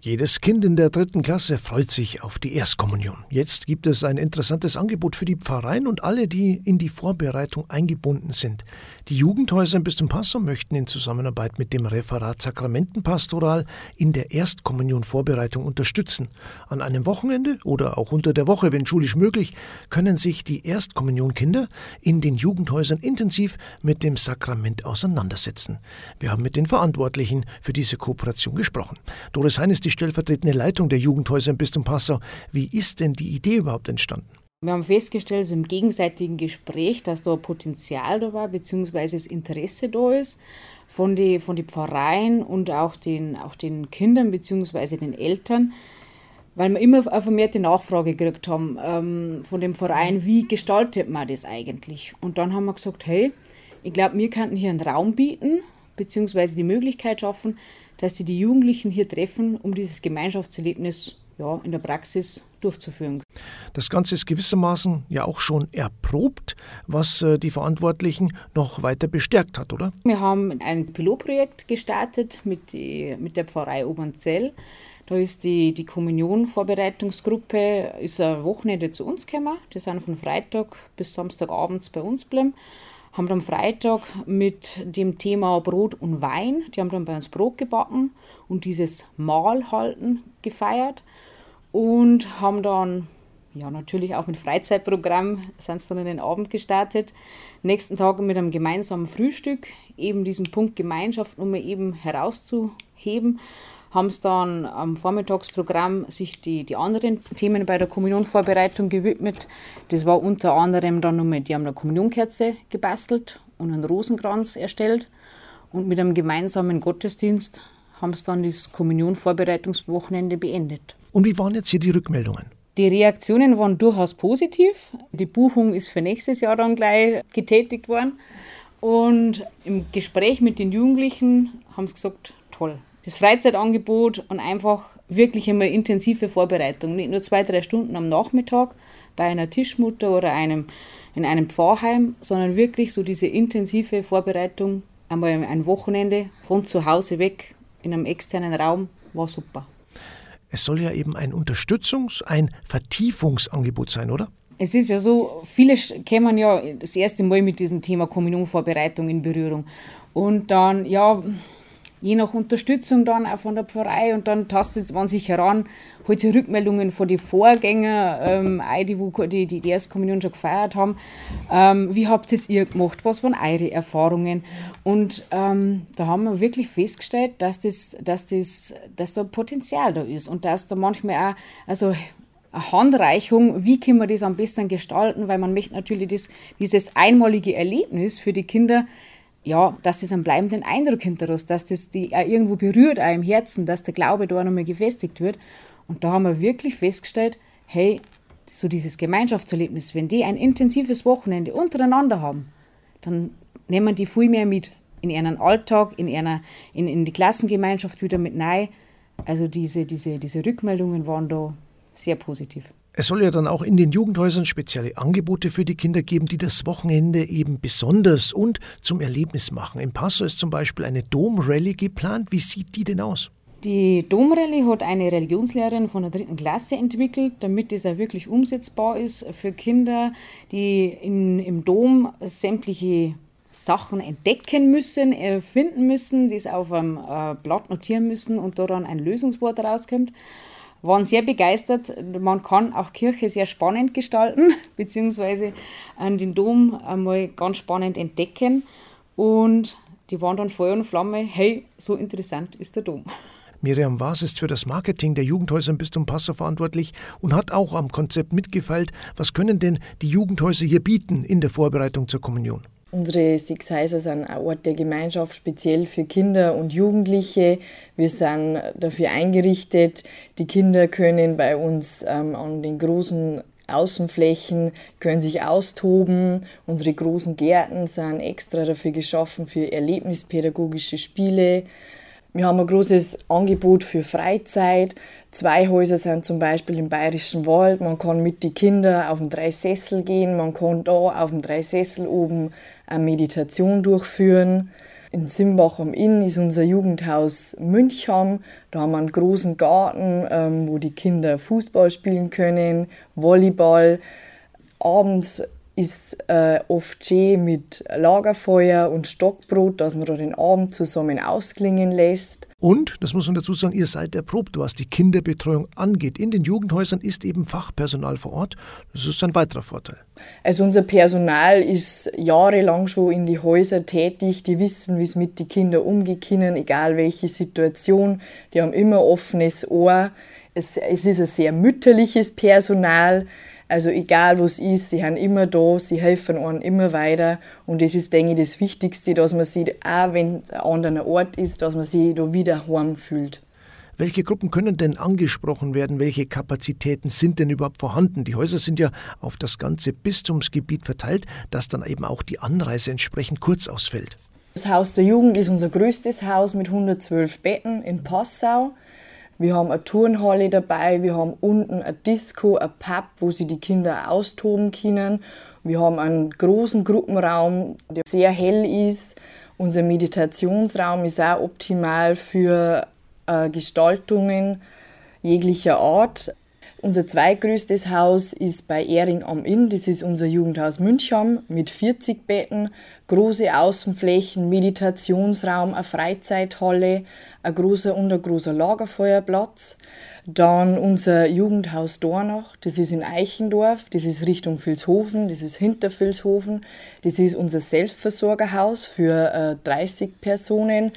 Jedes Kind in der dritten Klasse freut sich auf die Erstkommunion. Jetzt gibt es ein interessantes Angebot für die Pfarreien und alle, die in die Vorbereitung eingebunden sind. Die Jugendhäuser im Bistum Passau möchten in Zusammenarbeit mit dem Referat Sakramentenpastoral in der Erstkommunion Vorbereitung unterstützen. An einem Wochenende oder auch unter der Woche, wenn schulisch möglich, können sich die Erstkommunionkinder in den Jugendhäusern intensiv mit dem Sakrament auseinandersetzen. Wir haben mit den Verantwortlichen für diese Kooperation gesprochen. Doris Hein ist die stellvertretende Leitung der Jugendhäuser im Bistum Passau. Wie ist denn die Idee überhaupt entstanden? Wir haben festgestellt, so im gegenseitigen Gespräch, dass da Potenzial da war, beziehungsweise das Interesse da ist von den von die Pfarreien und auch den, auch den Kindern, beziehungsweise den Eltern, weil wir immer eine vermehrte Nachfrage gekriegt haben ähm, von dem Verein, wie gestaltet man das eigentlich? Und dann haben wir gesagt, hey, ich glaube, wir könnten hier einen Raum bieten, beziehungsweise die Möglichkeit schaffen, dass sie die Jugendlichen hier treffen, um dieses Gemeinschaftserlebnis ja, in der Praxis durchzuführen. Das Ganze ist gewissermaßen ja auch schon erprobt, was äh, die Verantwortlichen noch weiter bestärkt hat, oder? Wir haben ein Pilotprojekt gestartet mit, die, mit der Pfarrei Obernzell. Da ist die, die Kommunion-Vorbereitungsgruppe ist ein Wochenende zu uns gekommen. Die sind von Freitag bis Samstagabends bei uns geblieben haben dann am Freitag mit dem Thema Brot und Wein, die haben dann bei uns Brot gebacken und dieses Mahl halten gefeiert und haben dann ja natürlich auch mit Freizeitprogramm sind sie dann in den Abend gestartet. Nächsten Tag mit einem gemeinsamen Frühstück, eben diesen Punkt Gemeinschaft, um eben herauszuheben haben es dann am Vormittagsprogramm sich die, die anderen Themen bei der Kommunionvorbereitung gewidmet. Das war unter anderem dann nochmal, die haben eine Kommunionkerze gebastelt und einen Rosenkranz erstellt. Und mit einem gemeinsamen Gottesdienst haben sie dann das Kommunionvorbereitungswochenende beendet. Und wie waren jetzt hier die Rückmeldungen? Die Reaktionen waren durchaus positiv. Die Buchung ist für nächstes Jahr dann gleich getätigt worden. Und im Gespräch mit den Jugendlichen haben sie gesagt, toll, das Freizeitangebot und einfach wirklich immer intensive Vorbereitung. Nicht nur zwei, drei Stunden am Nachmittag bei einer Tischmutter oder einem, in einem Pfarrheim, sondern wirklich so diese intensive Vorbereitung einmal ein Wochenende von zu Hause weg in einem externen Raum war super. Es soll ja eben ein Unterstützungs-, ein Vertiefungsangebot sein, oder? Es ist ja so, viele kämen ja das erste Mal mit diesem Thema Kommunionvorbereitung in Berührung. Und dann, ja, je nach Unterstützung dann auch von der Pfarrei und dann tastet man sich heran, holt sich Rückmeldungen von den Vorgängern ähm, ein, die, die, die die Erstkommunion schon gefeiert haben. Ähm, wie habt ihr es gemacht? Was waren eure Erfahrungen? Und ähm, da haben wir wirklich festgestellt, dass, das, dass, das, dass da Potenzial da ist und dass da manchmal auch also eine Handreichung, wie können wir das am besten gestalten, weil man möchte natürlich das, dieses einmalige Erlebnis für die Kinder ja, dass das einen bleibenden Eindruck hinterlässt, dass das die auch irgendwo berührt, auch im Herzen, dass der Glaube da nochmal gefestigt wird. Und da haben wir wirklich festgestellt, hey, so dieses Gemeinschaftserlebnis, wenn die ein intensives Wochenende untereinander haben, dann nehmen die viel mehr mit in ihren Alltag, in, einer, in, in die Klassengemeinschaft wieder mit rein. Also diese, diese, diese Rückmeldungen waren da sehr positiv. Es soll ja dann auch in den Jugendhäusern spezielle Angebote für die Kinder geben, die das Wochenende eben besonders und zum Erlebnis machen. Im Passo ist zum Beispiel eine Domrallye geplant. Wie sieht die denn aus? Die Domrallye hat eine Religionslehrerin von der dritten Klasse entwickelt, damit es auch wirklich umsetzbar ist für Kinder, die in, im Dom sämtliche Sachen entdecken müssen, finden müssen, die es auf einem äh, Blatt notieren müssen und da dann ein Lösungswort rauskommt waren sehr begeistert. Man kann auch Kirche sehr spannend gestalten, beziehungsweise den Dom einmal ganz spannend entdecken. Und die waren dann Feuer und Flamme, hey, so interessant ist der Dom. Miriam Waas ist für das Marketing der Jugendhäuser im Bistum Passau verantwortlich und hat auch am Konzept mitgefeilt. Was können denn die Jugendhäuser hier bieten in der Vorbereitung zur Kommunion? Unsere Six Heiser sind ein Ort der Gemeinschaft speziell für Kinder und Jugendliche. Wir sind dafür eingerichtet. Die Kinder können bei uns ähm, an den großen Außenflächen können sich austoben. Unsere großen Gärten sind extra dafür geschaffen für erlebnispädagogische Spiele. Wir haben ein großes Angebot für Freizeit. Zwei Häuser sind zum Beispiel im Bayerischen Wald. Man kann mit den Kindern auf den Dreisessel gehen. Man kann da auf dem Dreisessel oben eine Meditation durchführen. In Simbach am Inn ist unser Jugendhaus Münchheim. Da haben wir einen großen Garten, ähm, wo die Kinder Fußball spielen können, Volleyball. Abends ist äh, oft schön mit Lagerfeuer und Stockbrot, dass man da den Abend zusammen ausklingen lässt. Und, das muss man dazu sagen, ihr seid erprobt, was die Kinderbetreuung angeht. In den Jugendhäusern ist eben Fachpersonal vor Ort. Das ist ein weiterer Vorteil. Also unser Personal ist jahrelang schon in die Häuser tätig. Die wissen, wie es mit den Kindern umgehen können, egal welche Situation. Die haben immer offenes Ohr. Es, es ist ein sehr mütterliches Personal. Also egal was ist, sie haben immer da, sie helfen einem immer weiter und das ist, denke ich, das Wichtigste, dass man sich, auch wenn es ein anderer Ort ist, dass man sich da wieder heim fühlt. Welche Gruppen können denn angesprochen werden? Welche Kapazitäten sind denn überhaupt vorhanden? Die Häuser sind ja auf das ganze Bistumsgebiet verteilt, dass dann eben auch die Anreise entsprechend kurz ausfällt. Das Haus der Jugend ist unser größtes Haus mit 112 Betten in Passau. Wir haben eine Turnhalle dabei, wir haben unten ein Disco, ein Pub, wo sie die Kinder austoben können. Wir haben einen großen Gruppenraum, der sehr hell ist. Unser Meditationsraum ist auch optimal für äh, Gestaltungen jeglicher Art. Unser zweitgrößtes Haus ist bei Ehring am Inn. Das ist unser Jugendhaus Münchheim mit 40 Betten, große Außenflächen, Meditationsraum, eine Freizeithalle, ein großer und ein großer Lagerfeuerplatz. Dann unser Jugendhaus Dornach, das ist in Eichendorf, das ist Richtung Vilshofen, das ist hinter Vilshofen. Das ist unser Selbstversorgerhaus für 30 äh, Personen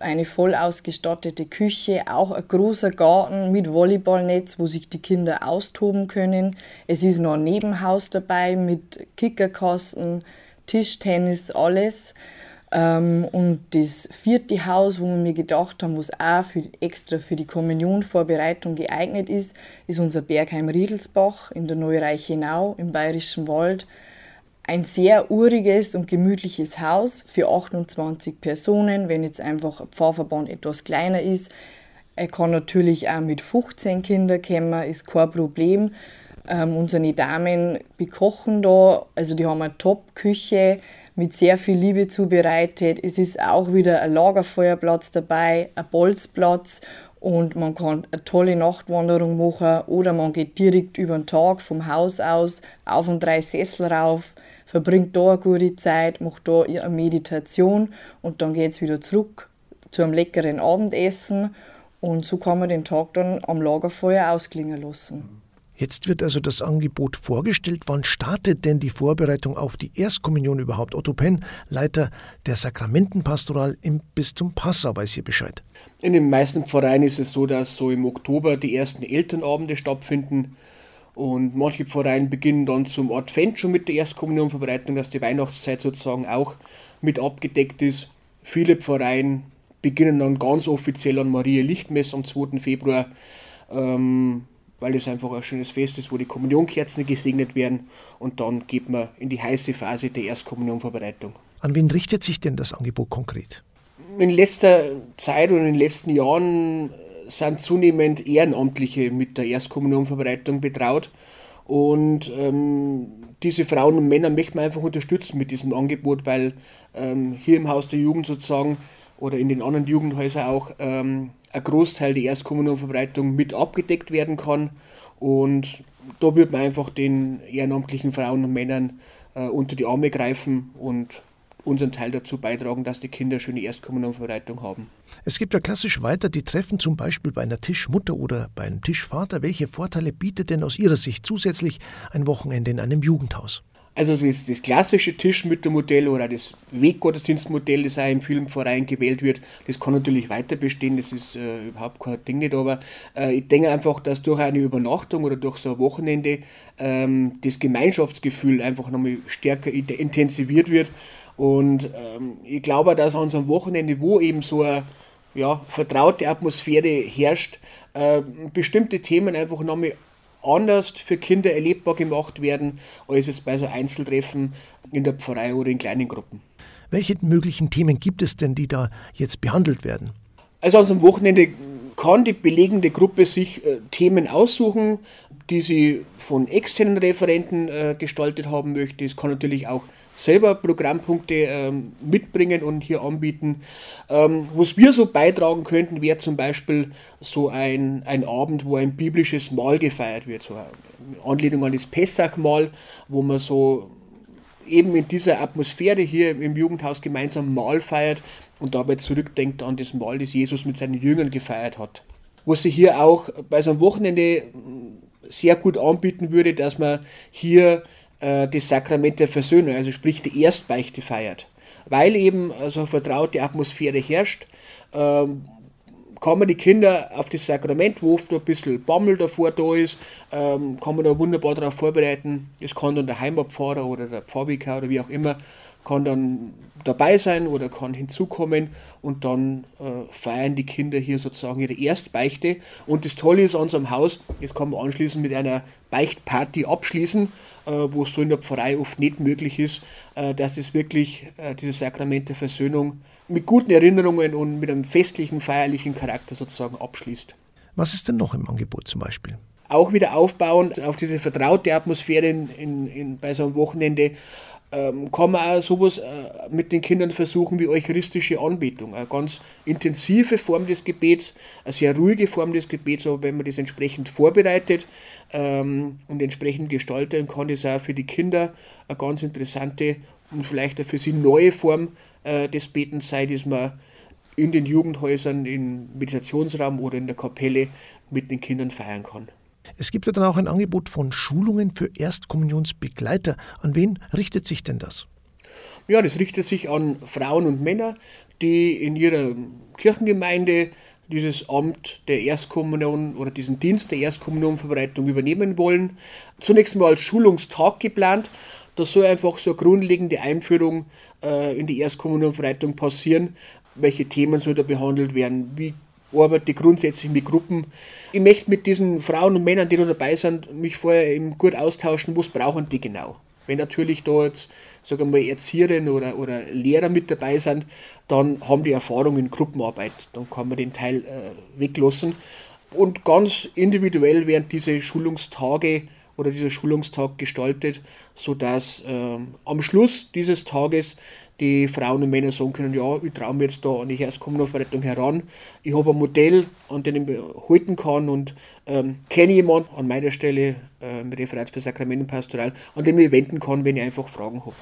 eine voll ausgestattete Küche, auch ein großer Garten mit Volleyballnetz, wo sich die Kinder austoben können. Es ist noch ein Nebenhaus dabei mit Kickerkasten, Tischtennis, alles. Ähm, und das vierte Haus, wo wir mir gedacht haben, was auch für, extra für die Kommunionvorbereitung geeignet ist, ist unser Bergheim Riedelsbach in der Neureichenau im Bayerischen Wald ein sehr uriges und gemütliches Haus für 28 Personen. Wenn jetzt einfach ein Pfarrverband etwas kleiner ist, er kann natürlich auch mit 15 Kindern kommen, ist kein Problem. Ähm, unsere Damen bekochen da, also die haben eine Top-Küche mit sehr viel Liebe zubereitet. Es ist auch wieder ein Lagerfeuerplatz dabei, ein Bolzplatz und man kann eine tolle Nachtwanderung machen oder man geht direkt über den Tag vom Haus aus auf und drei Sessel rauf verbringt da eine gute Zeit, macht da eine Meditation und dann geht es wieder zurück zu einem leckeren Abendessen und so kann man den Tag dann am Lagerfeuer ausklingen lassen. Jetzt wird also das Angebot vorgestellt. Wann startet denn die Vorbereitung auf die Erstkommunion überhaupt? Otto Penn, Leiter der Sakramentenpastoral im Bistum Passau, weiß hier Bescheid. In den meisten Pfarreien ist es so, dass so im Oktober die ersten Elternabende stattfinden. Und manche Pfarreien beginnen dann zum Advent schon mit der Erstkommunionverbreitung, dass die Weihnachtszeit sozusagen auch mit abgedeckt ist. Viele Pfarreien beginnen dann ganz offiziell an Maria Lichtmess am 2. Februar, ähm, weil es einfach ein schönes Fest ist, wo die Kommunionkerzen gesegnet werden. Und dann geht man in die heiße Phase der Erstkommunionverbreitung. An wen richtet sich denn das Angebot konkret? In letzter Zeit und in den letzten Jahren sind zunehmend Ehrenamtliche mit der Erstkommunionverbreitung betraut. Und ähm, diese Frauen und Männer möchten wir einfach unterstützen mit diesem Angebot, weil ähm, hier im Haus der Jugend sozusagen oder in den anderen Jugendhäusern auch ähm, ein Großteil der Erstkommunionverbreitung mit abgedeckt werden kann. Und da wird man einfach den ehrenamtlichen Frauen und Männern äh, unter die Arme greifen und unseren Teil dazu beitragen, dass die Kinder schöne Erstkommunionverbreitung haben. Es gibt ja klassisch weiter die Treffen zum Beispiel bei einer Tischmutter oder bei einem Tischvater. Welche Vorteile bietet denn aus Ihrer Sicht zusätzlich ein Wochenende in einem Jugendhaus? Also das, das klassische Tischmüttermodell oder das Weggottesdienstmodell, das auch im Filmverein gewählt wird, das kann natürlich weiter bestehen, das ist äh, überhaupt kein Ding nicht, aber äh, ich denke einfach, dass durch eine Übernachtung oder durch so ein Wochenende ähm, das Gemeinschaftsgefühl einfach nochmal stärker intensiviert wird und ähm, ich glaube, dass an so einem Wochenende, wo eben so eine ja, vertraute Atmosphäre herrscht, äh, bestimmte Themen einfach nochmal anders für Kinder erlebbar gemacht werden, als jetzt bei so Einzeltreffen in der Pfarrei oder in kleinen Gruppen. Welche möglichen Themen gibt es denn, die da jetzt behandelt werden? Also an so einem Wochenende kann die belegende Gruppe sich äh, Themen aussuchen, die sie von externen Referenten äh, gestaltet haben möchte. Es kann natürlich auch selber Programmpunkte ähm, mitbringen und hier anbieten. Ähm, was wir so beitragen könnten, wäre zum Beispiel so ein, ein Abend, wo ein biblisches Mahl gefeiert wird, so eine Anlehnung an das Pessachmahl, wo man so eben in dieser Atmosphäre hier im Jugendhaus gemeinsam Mahl feiert und dabei zurückdenkt an das Mahl, das Jesus mit seinen Jüngern gefeiert hat. Was sich hier auch bei so einem Wochenende sehr gut anbieten würde, dass man hier äh, das Sakrament der Versöhnung, also sprich die Erstbeichte feiert. Weil eben also eine vertraute Atmosphäre herrscht, ähm, man die Kinder auf das Sakrament, wo oft ein bisschen Bammel davor da ist, ähm, kann man da wunderbar darauf vorbereiten. Das kann dann der Heimatpfarrer oder der Pfarrvikar oder wie auch immer, kann dann dabei sein oder kann hinzukommen und dann äh, feiern die Kinder hier sozusagen ihre Erstbeichte. Und das Tolle ist an unserem Haus, das kann man anschließend mit einer Beichtparty abschließen, äh, wo es so in der Pfarrei oft nicht möglich ist, äh, dass es wirklich äh, dieses Sakrament der Versöhnung mit guten Erinnerungen und mit einem festlichen, feierlichen Charakter sozusagen abschließt. Was ist denn noch im Angebot zum Beispiel? Auch wieder aufbauend auf diese vertraute Atmosphäre in, in, in bei so einem Wochenende ähm, kann man auch sowas äh, mit den Kindern versuchen wie eucharistische Anbetung. Eine ganz intensive Form des Gebets, eine sehr ruhige Form des Gebets, aber wenn man das entsprechend vorbereitet ähm, und entsprechend gestaltet, kann das auch für die Kinder eine ganz interessante und vielleicht auch für sie neue Form äh, des Betens sein, dass man in den Jugendhäusern, im Meditationsraum oder in der Kapelle mit den Kindern feiern kann. Es gibt ja dann auch ein Angebot von Schulungen für Erstkommunionsbegleiter. An wen richtet sich denn das? Ja, das richtet sich an Frauen und Männer, die in ihrer Kirchengemeinde dieses Amt der Erstkommunion oder diesen Dienst der Erstkommunionverbreitung übernehmen wollen. Zunächst mal als Schulungstag geplant. Das soll einfach so eine grundlegende Einführung äh, in die Erstkommunionverbreitung passieren. Welche Themen soll da behandelt werden? Wie arbeite grundsätzlich mit Gruppen. Ich möchte mit diesen Frauen und Männern, die da dabei sind, mich vorher eben gut austauschen, was brauchen die genau. Wenn natürlich da jetzt, sagen wir mal, Erzieherinnen oder, oder Lehrer mit dabei sind, dann haben die Erfahrung in Gruppenarbeit. Dann kann man den Teil äh, weglassen. Und ganz individuell werden diese Schulungstage oder dieser Schulungstag gestaltet, sodass äh, am Schluss dieses Tages die Frauen und Männer sagen können, ja, ich traue mir jetzt da an die Erstkommunalverrettung heran. Ich habe ein Modell, an dem ich halten kann und ähm, kenne jemanden an meiner Stelle äh, im Referat für Sakrament und Pastoral, an dem ich wenden kann, wenn ich einfach Fragen habe.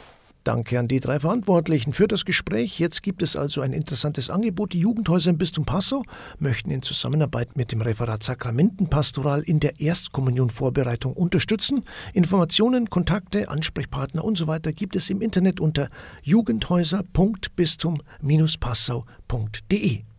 Danke an die drei Verantwortlichen für das Gespräch. Jetzt gibt es also ein interessantes Angebot. Die Jugendhäuser im Bistum Passau möchten in Zusammenarbeit mit dem Referat Sakramentenpastoral in der Erstkommunionvorbereitung unterstützen. Informationen, Kontakte, Ansprechpartner und so weiter gibt es im Internet unter jugendhäuser.bistum-passau.de.